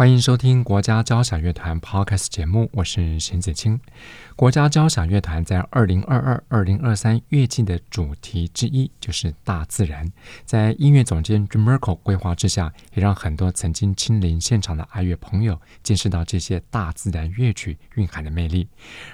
欢迎收听国家交响乐团 Podcast 节目，我是邢子清。国家交响乐团在二零二二、二零二三乐季的主题之一就是大自然，在音乐总监 Jim Merkle 规划之下，也让很多曾经亲临现场的爱乐朋友见识到这些大自然乐曲蕴含的魅力。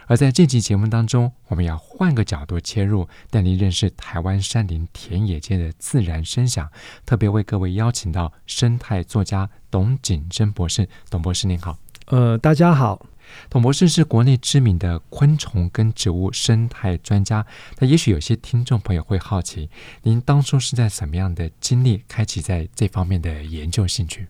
而在这期节目当中，我们要换个角度切入，带您认识台湾山林田野间的自然声响，特别为各位邀请到生态作家董景珍博士。董博士您好。呃，大家好。董博士是国内知名的昆虫跟植物生态专家，那也许有些听众朋友会好奇，您当初是在什么样的经历开启在这方面的研究兴趣？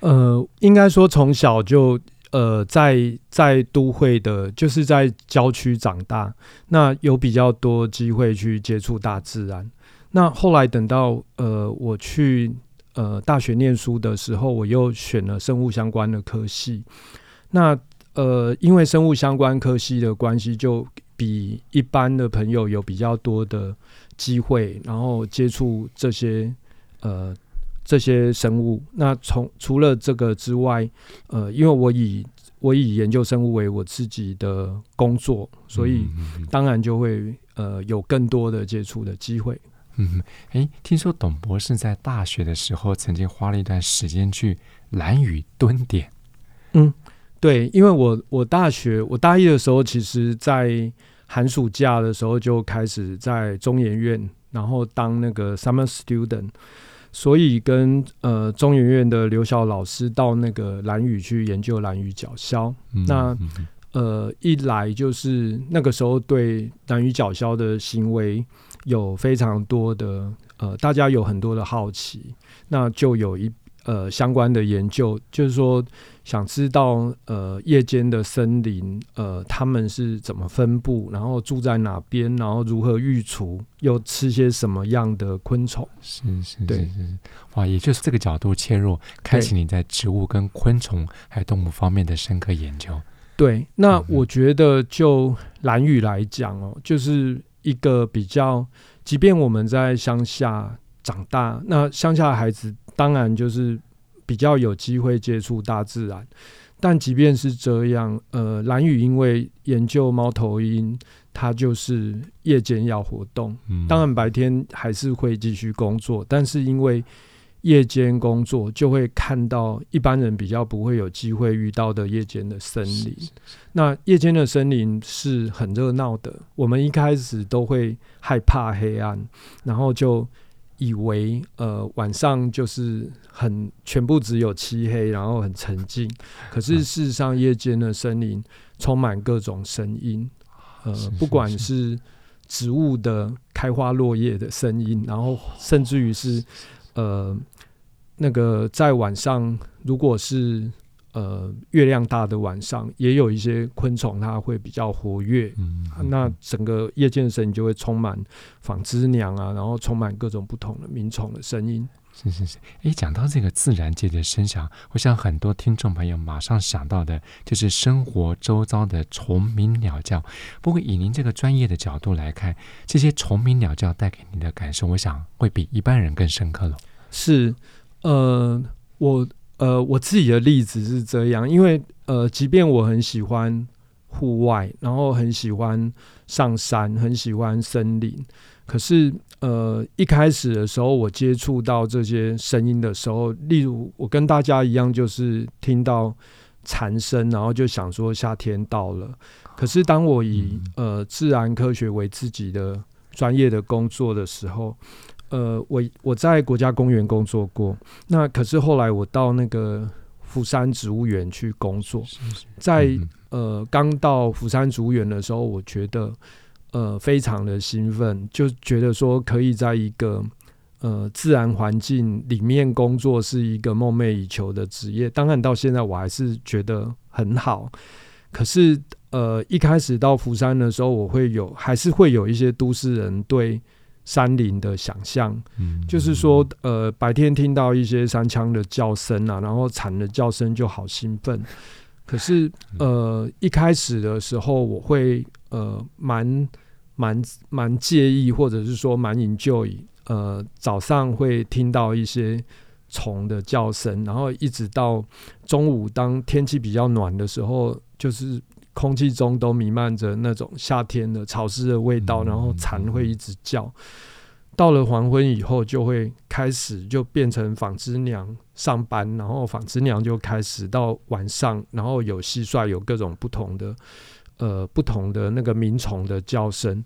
呃，应该说从小就呃在在都会的，就是在郊区长大，那有比较多机会去接触大自然。那后来等到呃我去呃大学念书的时候，我又选了生物相关的科系，那。呃，因为生物相关科系的关系，就比一般的朋友有比较多的机会，然后接触这些呃这些生物。那从除了这个之外，呃，因为我以我以研究生物为我自己的工作，所以当然就会呃有更多的接触的机会。嗯，哎，听说董博士在大学的时候曾经花了一段时间去蓝屿蹲点。嗯。对，因为我我大学我大一的时候，其实在寒暑假的时候就开始在中研院，然后当那个 summer student，所以跟呃中研院的刘晓老师到那个蓝屿去研究蓝屿角鸮。嗯、那呃一来就是那个时候对蓝屿角鸮的行为有非常多的呃大家有很多的好奇，那就有一。呃，相关的研究就是说，想知道呃夜间的森林呃他们是怎么分布，然后住在哪边，然后如何育雏，又吃些什么样的昆虫？是是是是，哇，也就是这个角度切入，开启你在植物跟昆虫还有动物方面的深刻研究。对，那我觉得就蓝雨来讲哦，就是一个比较，即便我们在乡下长大，那乡下的孩子。当然，就是比较有机会接触大自然，但即便是这样，呃，蓝宇因为研究猫头鹰，它就是夜间要活动，当然白天还是会继续工作，但是因为夜间工作，就会看到一般人比较不会有机会遇到的夜间的森林。那夜间的森林是很热闹的，我们一开始都会害怕黑暗，然后就。以为呃晚上就是很全部只有漆黑，然后很沉静。可是事实上，夜间的森林充满各种声音，呃，不管是植物的开花落叶的声音，然后甚至于是呃那个在晚上，如果是。呃，月亮大的晚上，也有一些昆虫，它会比较活跃。嗯，嗯，那整个夜间声就会充满纺织娘啊，然后充满各种不同的鸣虫的声音。是是是，哎，讲到这个自然界的声响，我想很多听众朋友马上想到的就是生活周遭的虫鸣鸟叫。不过以您这个专业的角度来看，这些虫鸣鸟叫带给您的感受，我想会比一般人更深刻了。是，呃，我。呃，我自己的例子是这样，因为呃，即便我很喜欢户外，然后很喜欢上山，很喜欢森林，可是呃，一开始的时候，我接触到这些声音的时候，例如我跟大家一样，就是听到蝉声，然后就想说夏天到了。可是当我以呃自然科学为自己的专业的工作的时候，呃，我我在国家公园工作过，那可是后来我到那个釜山植物园去工作，在呃刚到釜山植物园的时候，我觉得呃非常的兴奋，就觉得说可以在一个呃自然环境里面工作是一个梦寐以求的职业。当然到现在我还是觉得很好，可是呃一开始到釜山的时候，我会有还是会有一些都市人对山林的想象，嗯，就是说呃白天听到一些山羌的叫声啊，然后蝉的叫声就好兴奋。可是呃一开始的时候，我会呃蛮蛮蛮介意，或者是说蛮 enjoy，呃早上会听到一些。虫的叫声，然后一直到中午，当天气比较暖的时候，就是空气中都弥漫着那种夏天的潮湿的味道，然后蝉会一直叫。到了黄昏以后，就会开始就变成纺织娘上班，然后纺织娘就开始到晚上，然后有蟋蟀，有各种不同的呃不同的那个鸣虫的叫声。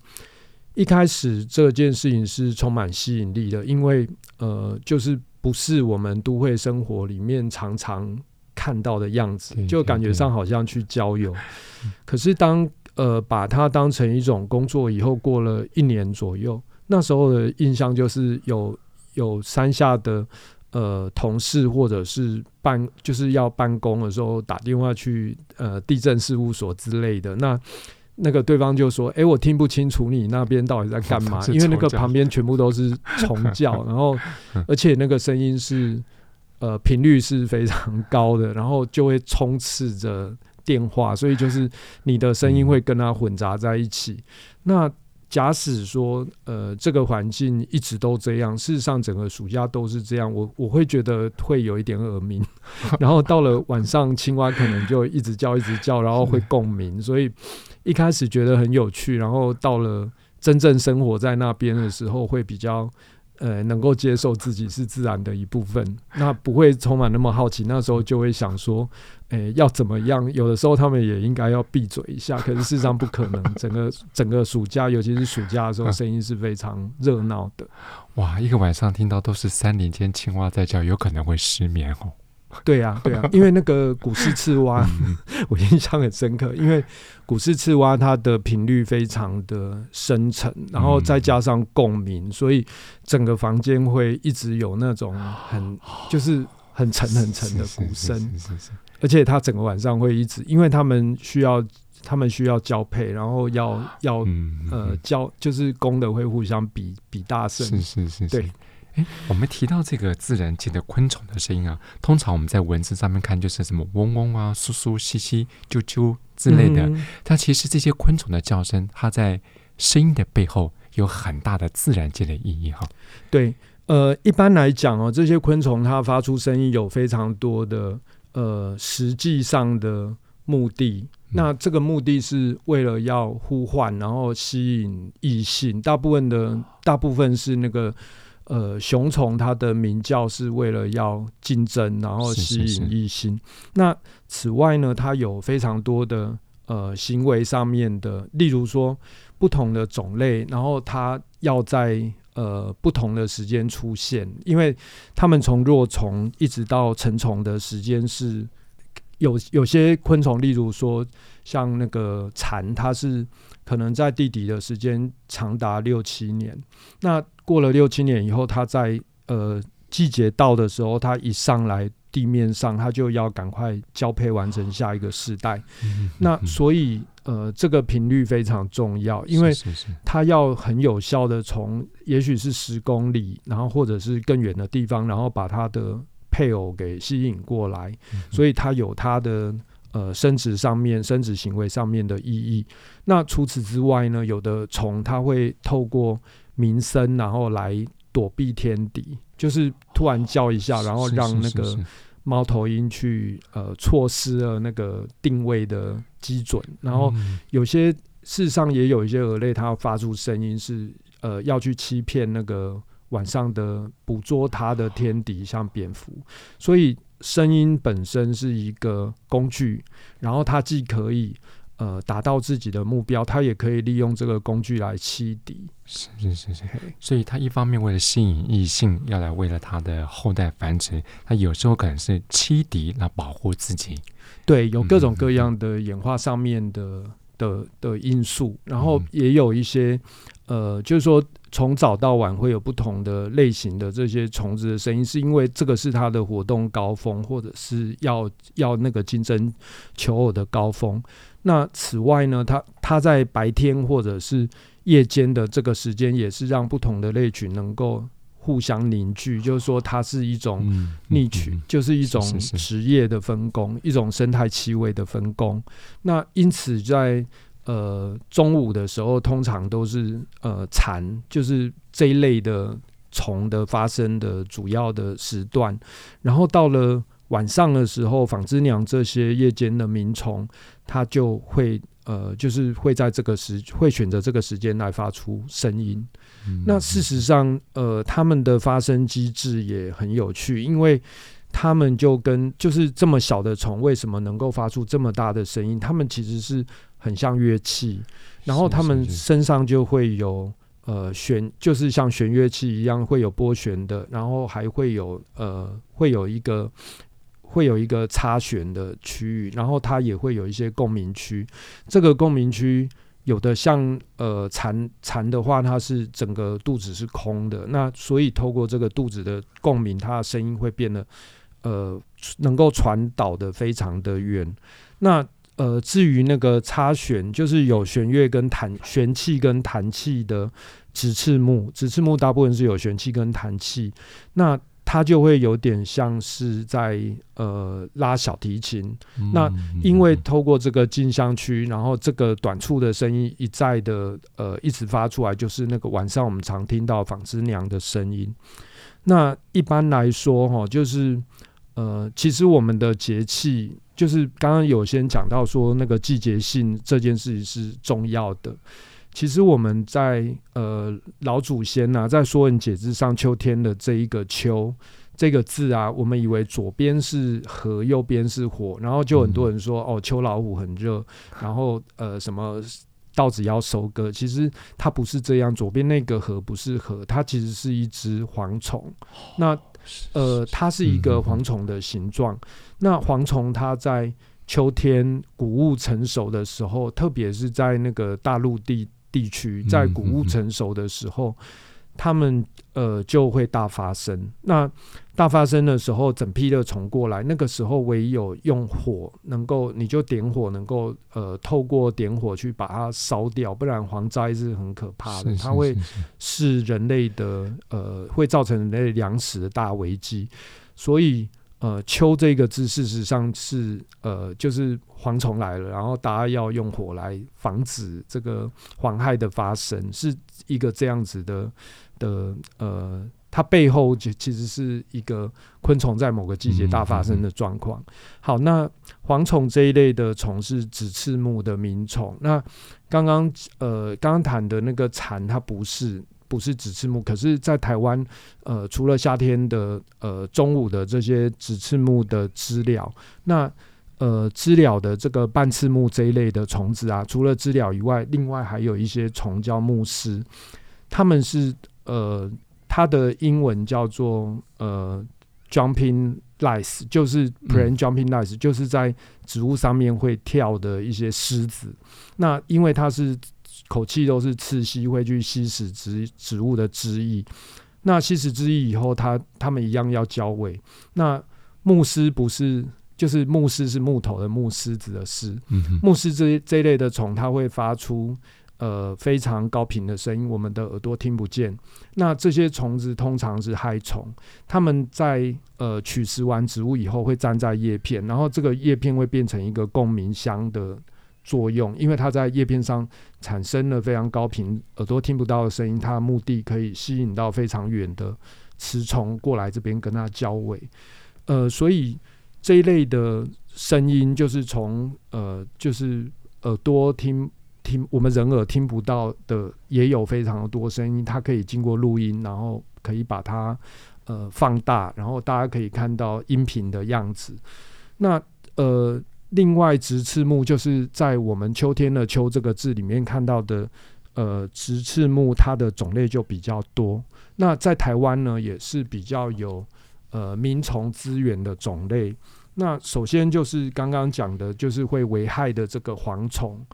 一开始这件事情是充满吸引力的，因为呃就是。不是我们都会生活里面常常看到的样子，就感觉上好像去郊游。可是当呃把它当成一种工作以后，过了一年左右，那时候的印象就是有有山下的呃同事或者是办就是要办公的时候打电话去呃地震事务所之类的那。那个对方就说：“哎、欸，我听不清楚你那边到底在干嘛，因为那个旁边全部都是 虫叫，然后而且那个声音是呃频率是非常高的，然后就会充斥着电话，所以就是你的声音会跟它混杂在一起。那假使说呃这个环境一直都这样，事实上整个暑假都是这样，我我会觉得会有一点耳鸣。然后到了晚上，青蛙可能就一直叫一直叫，然后会共鸣，所以。”一开始觉得很有趣，然后到了真正生活在那边的时候，会比较呃能够接受自己是自然的一部分，那不会充满那么好奇。那时候就会想说，诶、欸，要怎么样？有的时候他们也应该要闭嘴一下，可是事实上不可能。整个整个暑假，尤其是暑假的时候，声音是非常热闹的。哇，一个晚上听到都是三林间青蛙在叫，有可能会失眠哦。对呀、啊，对呀、啊，因为那个古氏赤蛙，我印象很深刻。因为古氏赤蛙它的频率非常的深沉，然后再加上共鸣，所以整个房间会一直有那种 很就是很沉很沉的鼓声。而且它整个晚上会一直，因为他们需要他们需要交配，然后要要呃交，就是公的会互相比比大声。是是是，对。哎，我们提到这个自然界的昆虫的声音啊，通常我们在文字上面看就是什么嗡嗡啊、簌簌、窸窸、啾啾之类的。嗯、但其实这些昆虫的叫声，它在声音的背后有很大的自然界的意义哈。对，呃，一般来讲哦，这些昆虫它发出声音有非常多的呃实际上的目的。嗯、那这个目的是为了要呼唤，然后吸引异性。大部分的大部分是那个。呃，雄虫它的鸣叫是为了要竞争，然后吸引异性。那此外呢，它有非常多的呃行为上面的，例如说不同的种类，然后它要在呃不同的时间出现，因为它们从弱虫一直到成虫的时间是有有些昆虫，例如说像那个蝉，它是可能在地底的时间长达六七年。那过了六七年以后，它在呃季节到的时候，它一上来地面上，它就要赶快交配完成下一个世代。嗯、那所以呃，这个频率非常重要，因为它要很有效的从也许是十公里，然后或者是更远的地方，然后把它的配偶给吸引过来。嗯、所以它有它的呃生殖上面、生殖行为上面的意义。那除此之外呢，有的虫它会透过鸣声，然后来躲避天敌，就是突然叫一下，然后让那个猫头鹰去呃错失了那个定位的基准。然后有些事实上也有一些蛾类，它发出声音是呃要去欺骗那个晚上的捕捉它的天敌，像蝙蝠。所以声音本身是一个工具，然后它既可以。呃，达到自己的目标，它也可以利用这个工具来欺敌。是是是是，所以他一方面为了吸引异性，要来为了他的后代繁殖，他有时候可能是欺敌来保护自己。对，有各种各样的演化上面的、嗯、的的因素，然后也有一些呃，就是说从早到晚会有不同的类型的这些虫子的声音，是因为这个是它的活动高峰，或者是要要那个竞争求偶的高峰。那此外呢，它它在白天或者是夜间的这个时间，也是让不同的类群能够互相凝聚，就是说它是一种逆群，就是一种职业的分工，一种生态气味的分工。那因此在呃，中午的时候通常都是呃蝉，就是这一类的虫的发生的主要的时段。然后到了晚上的时候，纺织娘这些夜间的鸣虫，它就会呃，就是会在这个时会选择这个时间来发出声音。嗯。那事实上，呃，它们的发声机制也很有趣，因为它们就跟就是这么小的虫，为什么能够发出这么大的声音？它们其实是。很像乐器，然后他们身上就会有呃弦，就是像弦乐器一样会有拨弦的，然后还会有呃会有一个会有一个插弦的区域，然后它也会有一些共鸣区。这个共鸣区有的像呃蝉蝉的话，它是整个肚子是空的，那所以透过这个肚子的共鸣，它的声音会变得呃能够传导的非常的远。那呃，至于那个插弦，就是有弦乐跟弹弦器跟弹器的直翅目，直翅目大部分是有弦器跟弹器，那它就会有点像是在呃拉小提琴。嗯、那因为透过这个进香区，然后这个短促的声音一再的呃一直发出来，就是那个晚上我们常听到纺织娘的声音。那一般来说，哈，就是呃，其实我们的节气。就是刚刚有先讲到说那个季节性这件事情是重要的。其实我们在呃老祖先呐、啊，在《说文解字》上，秋天的这一个“秋”这个字啊，我们以为左边是河，右边是火，然后就很多人说、嗯、哦，秋老虎很热，然后呃什么稻子要收割。其实它不是这样，左边那个河不是河，它其实是一只蝗虫。那呃，它是一个蝗虫的形状。那蝗虫它在秋天谷物成熟的时候，特别是在那个大陆地地区，在谷物成熟的时候，它们呃就会大发生。那大发生的时候，整批的虫过来，那个时候唯有用火能够，你就点火，能够呃透过点火去把它烧掉，不然蝗灾是很可怕的，它会是人类的呃会造成人类粮食的大危机，所以。呃，秋这个字事实上是呃，就是蝗虫来了，然后大家要用火来防止这个蝗害的发生，是一个这样子的的呃，它背后就其实是一个昆虫在某个季节大发生的状况。好，那蝗虫这一类的虫是直翅目的鸣虫，那刚刚呃刚刚谈的那个蝉，它不是。不是直翅目，可是，在台湾，呃，除了夏天的呃中午的这些直翅目的知了，那呃知了的这个半翅目这一类的虫子啊，除了知了以外，另外还有一些虫叫木虱，它们是呃它的英文叫做呃 jumping lice，就是 plant jumping lice，就是在植物上面会跳的一些虱子。那因为它是口气都是刺吸，会去吸食植植物的汁液。那吸食汁液以后，它它们一样要交尾。那牧师不是，就是木虱是木头的木狮子的狮。嗯、木虱这这一类的虫，它会发出呃非常高频的声音，我们的耳朵听不见。那这些虫子通常是害虫，它们在呃取食完植物以后，会粘在叶片，然后这个叶片会变成一个共鸣箱的。作用，因为它在叶片上产生了非常高频、耳朵听不到的声音，它的目的可以吸引到非常远的雌虫过来这边跟它交尾。呃，所以这一类的声音就是从呃，就是耳朵听听我们人耳听不到的，也有非常多声音，它可以经过录音，然后可以把它呃放大，然后大家可以看到音频的样子。那呃。另外，直翅目就是在我们秋天的“秋”这个字里面看到的，呃，直翅目它的种类就比较多。那在台湾呢，也是比较有呃鸣虫资源的种类。那首先就是刚刚讲的，就是会危害的这个蝗虫。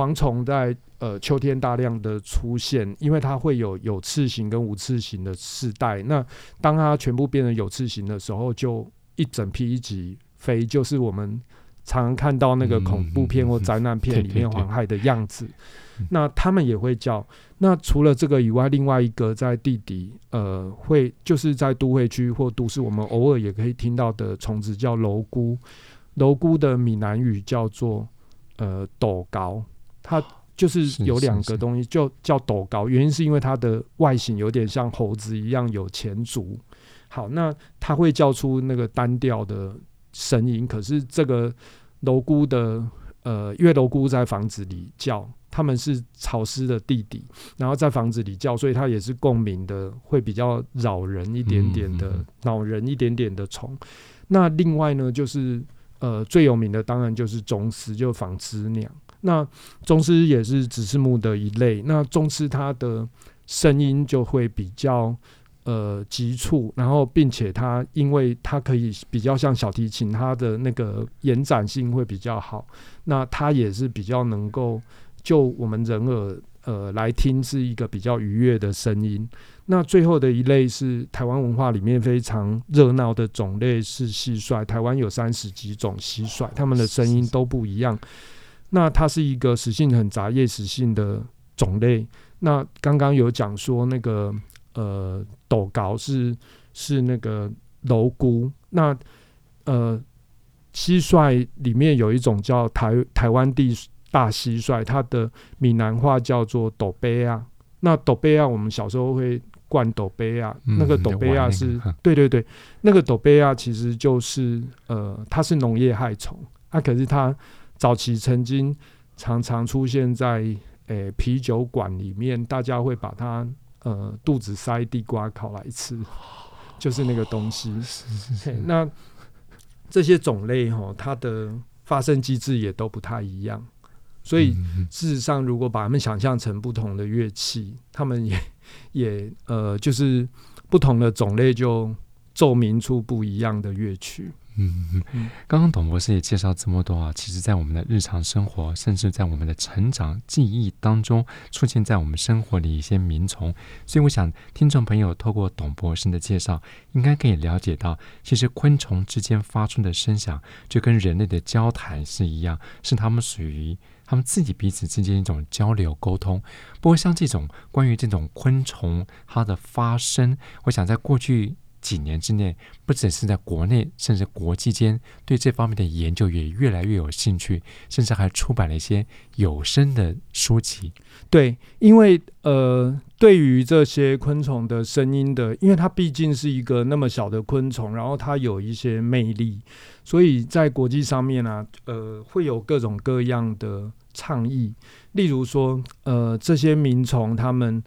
蝗虫在呃秋天大量的出现，因为它会有有刺型跟无刺型的世代。那当它全部变成有刺型的时候，就一整批一起飞，就是我们常常看到那个恐怖片或灾难片里面黄害的样子。那他们也会叫。那除了这个以外，另外一个在地底，呃，会就是在都会区或都市，我们偶尔也可以听到的虫子叫蝼蛄。蝼蛄的闽南语叫做呃斗高，它就是有两个东西，就叫斗高。原因是因为它的外形有点像猴子一样有前足。好，那它会叫出那个单调的声音。可是这个蝼蛄的呃，因为蝼蛄在房子里叫，他们是潮湿的地底，然后在房子里叫，所以它也是共鸣的，会比较扰人一点点的，恼人一点点的虫。那另外呢，就是。呃，最有名的当然就是宗师，就纺织娘。那宗师也是指翅目的一类。那宗师它的声音就会比较呃急促，然后并且它因为它可以比较像小提琴，它的那个延展性会比较好。那它也是比较能够就我们人耳呃来听是一个比较愉悦的声音。那最后的一类是台湾文化里面非常热闹的种类是蟋蟀，台湾有三十几种蟋蟀，它们的声音都不一样。那它是一个食性很杂、叶食性的种类。那刚刚有讲说那个呃斗高是是那个蝼蛄，那呃蟋蟀里面有一种叫台台湾地大蟋蟀，它的闽南话叫做斗杯啊。那斗杯啊，我们小时候会。灌斗杯啊，那个斗杯啊是，嗯、对对对，那个斗杯啊其实就是呃，它是农业害虫，啊，可是它早期曾经常常出现在诶、欸、啤酒馆里面，大家会把它呃肚子塞地瓜烤来吃，就是那个东西。哦、是是是，那这些种类哈，它的发生机制也都不太一样，所以事实上，如果把它们想象成不同的乐器，它们也。也呃，就是不同的种类就奏鸣出不一样的乐曲。嗯，刚刚董博士也介绍这么多啊，其实，在我们的日常生活，甚至在我们的成长记忆当中，出现在我们生活里一些鸣虫。所以，我想听众朋友透过董博士的介绍，应该可以了解到，其实昆虫之间发出的声响，就跟人类的交谈是一样，是他们属于。他们自己彼此之间一种交流沟通，不过像这种关于这种昆虫它的发声，我想在过去几年之内，不只是在国内，甚至国际间对这方面的研究也越来越有兴趣，甚至还出版了一些有声的书籍。对，因为呃，对于这些昆虫的声音的，因为它毕竟是一个那么小的昆虫，然后它有一些魅力，所以在国际上面呢、呃，会有各种各样的。倡议，例如说，呃，这些鸣虫他们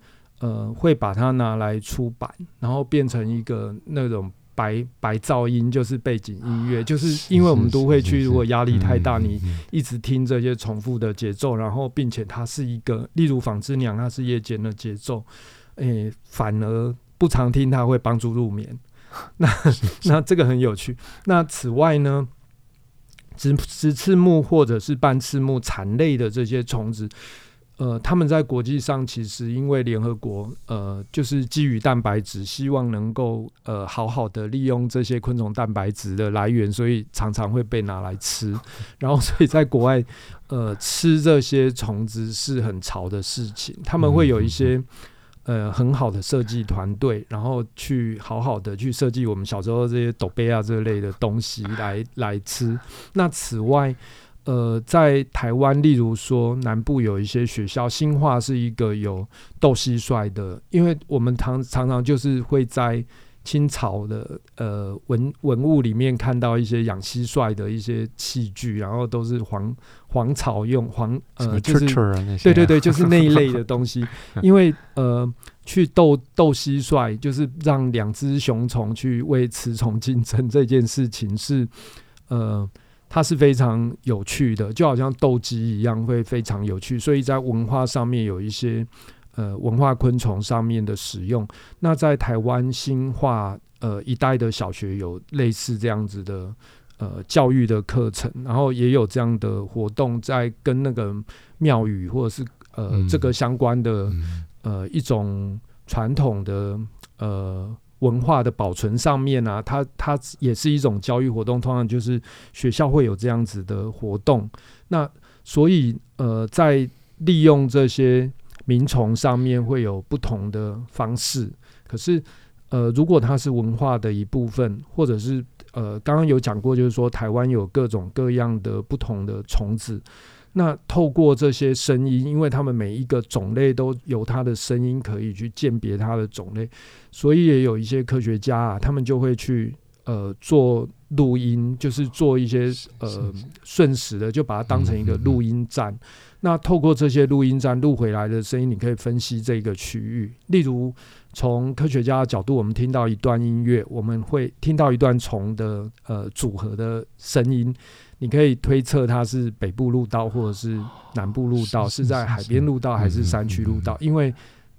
呃会把它拿来出版，然后变成一个那种白白噪音，就是背景音乐，就是因为我们都会去，如果压力太大，你一直听这些重复的节奏，然后并且它是一个，例如纺织娘，它是夜间的节奏，诶，反而不常听，它会帮助入眠。那那这个很有趣。那此外呢？直直翅目或者是半翅目蝉类的这些虫子，呃，他们在国际上其实因为联合国呃，就是基于蛋白质，希望能够呃好好的利用这些昆虫蛋白质的来源，所以常常会被拿来吃。然后，所以在国外，呃，吃这些虫子是很潮的事情。他们会有一些。呃，很好的设计团队，然后去好好的去设计我们小时候这些斗贝啊这类的东西来来吃。那此外，呃，在台湾，例如说南部有一些学校，新化是一个有斗蟋蟀的，因为我们常常常就是会在。清朝的呃文文物里面看到一些养蟋蟀的一些器具，然后都是黄黄草用黄呃就是对对 对，就是那一类的东西。因为呃去斗斗蟋蟀，就是让两只雄虫去为雌虫竞争这件事情是呃它是非常有趣的，就好像斗鸡一样，会非常有趣。所以在文化上面有一些。呃，文化昆虫上面的使用，那在台湾新化呃一带的小学有类似这样子的呃教育的课程，然后也有这样的活动，在跟那个庙宇或者是呃、这个相关的呃一种传统的呃。文化的保存上面啊，它它也是一种教育活动，通常就是学校会有这样子的活动。那所以呃，在利用这些民虫上面会有不同的方式。可是呃，如果它是文化的一部分，或者是呃，刚刚有讲过，就是说台湾有各种各样的不同的虫子。那透过这些声音，因为他们每一个种类都有它的声音可以去鉴别它的种类，所以也有一些科学家啊，他们就会去呃做录音，就是做一些呃瞬时的，就把它当成一个录音站。那透过这些录音站录回来的声音，你可以分析这个区域。例如，从科学家的角度，我们听到一段音乐，我们会听到一段虫的呃组合的声音。你可以推测它是北部路道或者是南部路道，是在海边路道还是山区路道？因为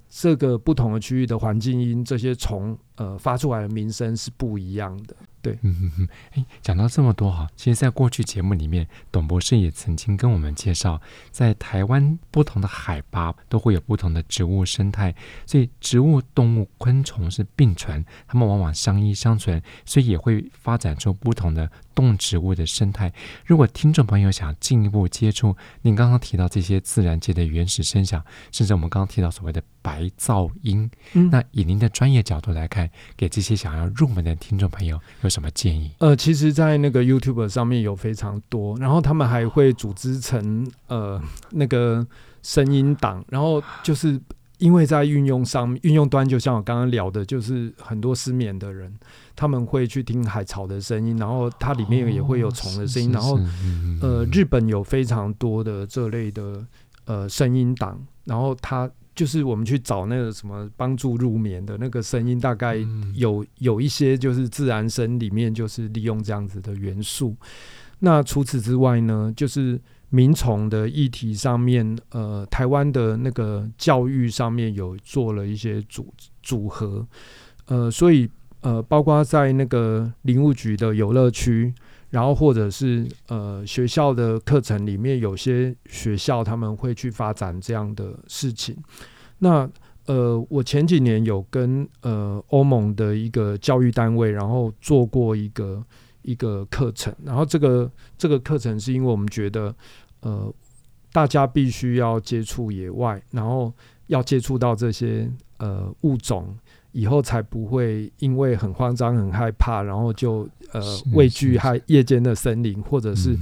这个不同的区域的环境因，这些虫呃发出来的名声是不一样的。对，嗯嗯嗯，哎，讲到这么多哈，其实，在过去节目里面，董博士也曾经跟我们介绍，在台湾不同的海拔都会有不同的植物生态，所以植物、动物、昆虫是并存，它们往往相依相存，所以也会发展出不同的动植物的生态。如果听众朋友想进一步接触您刚刚提到这些自然界的原始声响，甚至我们刚刚提到所谓的白噪音，嗯，那以您的专业角度来看，给这些想要入门的听众朋友有什么建议？呃，其实，在那个 YouTube 上面有非常多，然后他们还会组织成呃那个声音档，然后就是因为在运用上，运用端就像我刚刚聊的，就是很多失眠的人，他们会去听海草的声音，然后它里面也会有虫的声音，哦、然后呃，日本有非常多的这类的呃声音档，然后它。就是我们去找那个什么帮助入眠的那个声音，大概有有一些就是自然声里面就是利用这样子的元素。那除此之外呢，就是民虫的议题上面，呃，台湾的那个教育上面有做了一些组组合，呃，所以呃，包括在那个林务局的游乐区。然后，或者是呃学校的课程里面，有些学校他们会去发展这样的事情。那呃，我前几年有跟呃欧盟的一个教育单位，然后做过一个一个课程。然后这个这个课程是因为我们觉得呃大家必须要接触野外，然后要接触到这些呃物种。以后才不会因为很慌张、很害怕，然后就呃畏惧害夜间的森林，或者是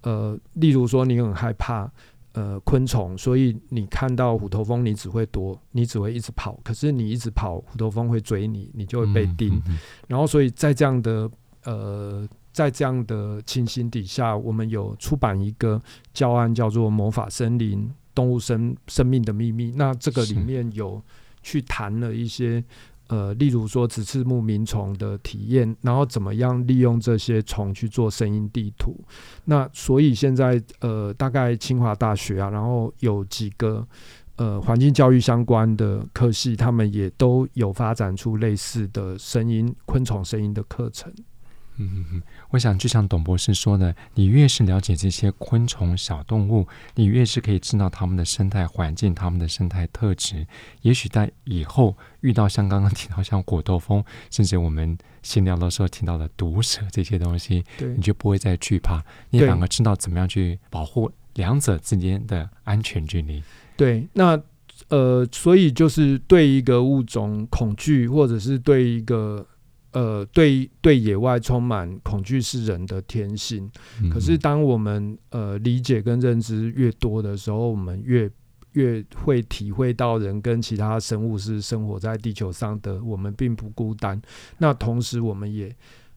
呃，例如说你很害怕呃昆虫，所以你看到虎头蜂，你只会躲，你只会一直跑。可是你一直跑，虎头蜂会追你，你就会被叮。然后，所以在这样的呃，在这样的情形底下，我们有出版一个教案，叫做《魔法森林：动物生生命的秘密》。那这个里面有。去谈了一些，呃，例如说直翅目鸣虫的体验，然后怎么样利用这些虫去做声音地图。那所以现在，呃，大概清华大学啊，然后有几个呃环境教育相关的科系，他们也都有发展出类似的声音昆虫声音的课程。嗯我想就像董博士说的，你越是了解这些昆虫小动物，你越是可以知道它们的生态环境、它们的生态特质。也许在以后遇到像刚刚提到像果斗蜂，甚至我们闲聊的时候提到的毒蛇这些东西，对你就不会再惧怕，你反而知道怎么样去保护两者之间的安全距离。对，那呃，所以就是对一个物种恐惧，或者是对一个。呃，对对，野外充满恐惧是人的天性。可是，当我们呃理解跟认知越多的时候，我们越越会体会到人跟其他生物是生活在地球上的，我们并不孤单。那同时，我们也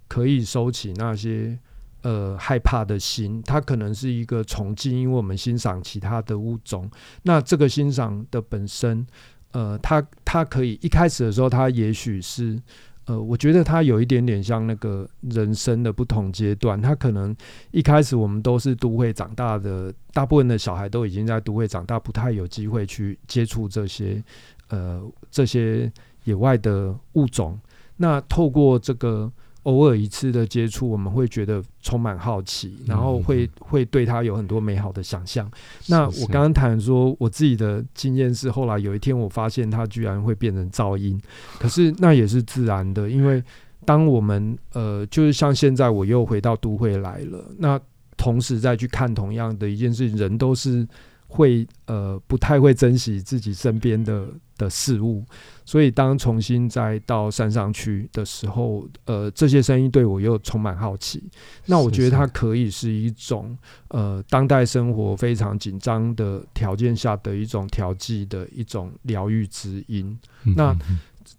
可以收起那些呃害怕的心。它可能是一个崇敬，因为我们欣赏其他的物种。那这个欣赏的本身，呃，它它可以一开始的时候，它也许是。呃，我觉得它有一点点像那个人生的不同阶段。它可能一开始我们都是都会长大的，大部分的小孩都已经在都会长大，不太有机会去接触这些呃这些野外的物种。那透过这个偶尔一次的接触，我们会觉得充满好奇，然后会、嗯、会对他有很多美好的想象。那我刚刚谈说，我自己的经验是，后来有一天我发现它居然会变成噪音，可是那也是自然的，因为当我们呃，就是像现在我又回到都会来了，那同时再去看同样的一件事情，人都是。会呃不太会珍惜自己身边的的事物，所以当重新再到山上去的时候，呃，这些声音对我又充满好奇。那我觉得它可以是一种呃当代生活非常紧张的条件下的一种调剂的一种疗愈之音。那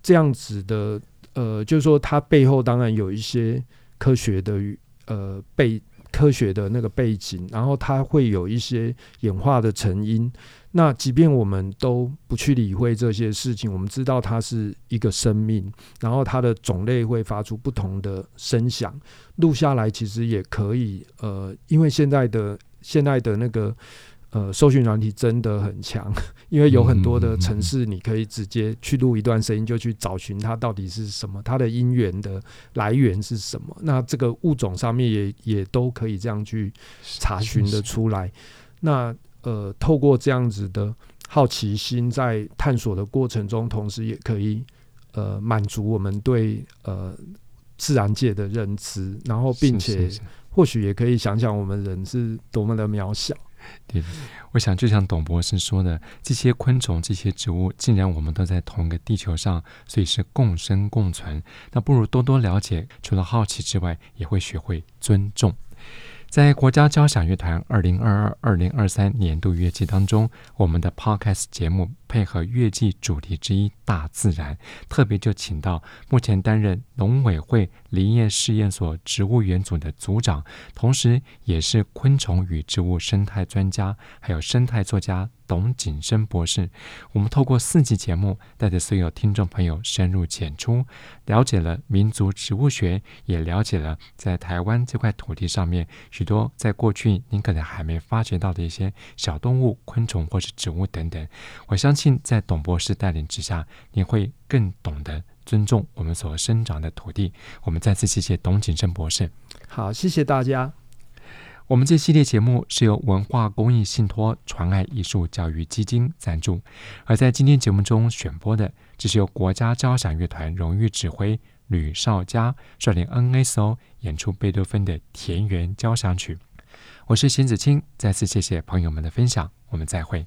这样子的呃，就是说它背后当然有一些科学的呃背。科学的那个背景，然后它会有一些演化的成因。那即便我们都不去理会这些事情，我们知道它是一个生命，然后它的种类会发出不同的声响，录下来其实也可以。呃，因为现在的现在的那个。呃，搜寻软体真的很强，因为有很多的城市，你可以直接去录一段声音，就去找寻它到底是什么，它的音源的来源是什么。那这个物种上面也也都可以这样去查询的出来。那呃，透过这样子的好奇心，在探索的过程中，同时也可以呃满足我们对呃自然界的认知，然后并且或许也可以想想我们人是多么的渺小。对，我想就像董博士说的，这些昆虫、这些植物，既然我们都在同一个地球上，所以是共生共存。那不如多多了解，除了好奇之外，也会学会尊重。在国家交响乐团二零二二、二零二三年度乐季当中，我们的 Podcast 节目配合月季主题之一“大自然”，特别就请到目前担任农委会林业试验所植物园组的组长，同时也是昆虫与植物生态专家，还有生态作家。董景生博士，我们透过四集节目，带着所有听众朋友深入浅出，了解了民族植物学，也了解了在台湾这块土地上面许多在过去您可能还没发掘到的一些小动物、昆虫或是植物等等。我相信在董博士带领之下，你会更懂得尊重我们所生长的土地。我们再次谢谢董景生博士。好，谢谢大家。我们这系列节目是由文化公益信托传爱艺术教育基金赞助，而在今天节目中选播的，这是由国家交响乐团荣誉指挥吕绍佳率领 NSO 演出贝多芬的《田园交响曲》。我是邢子清，再次谢谢朋友们的分享，我们再会。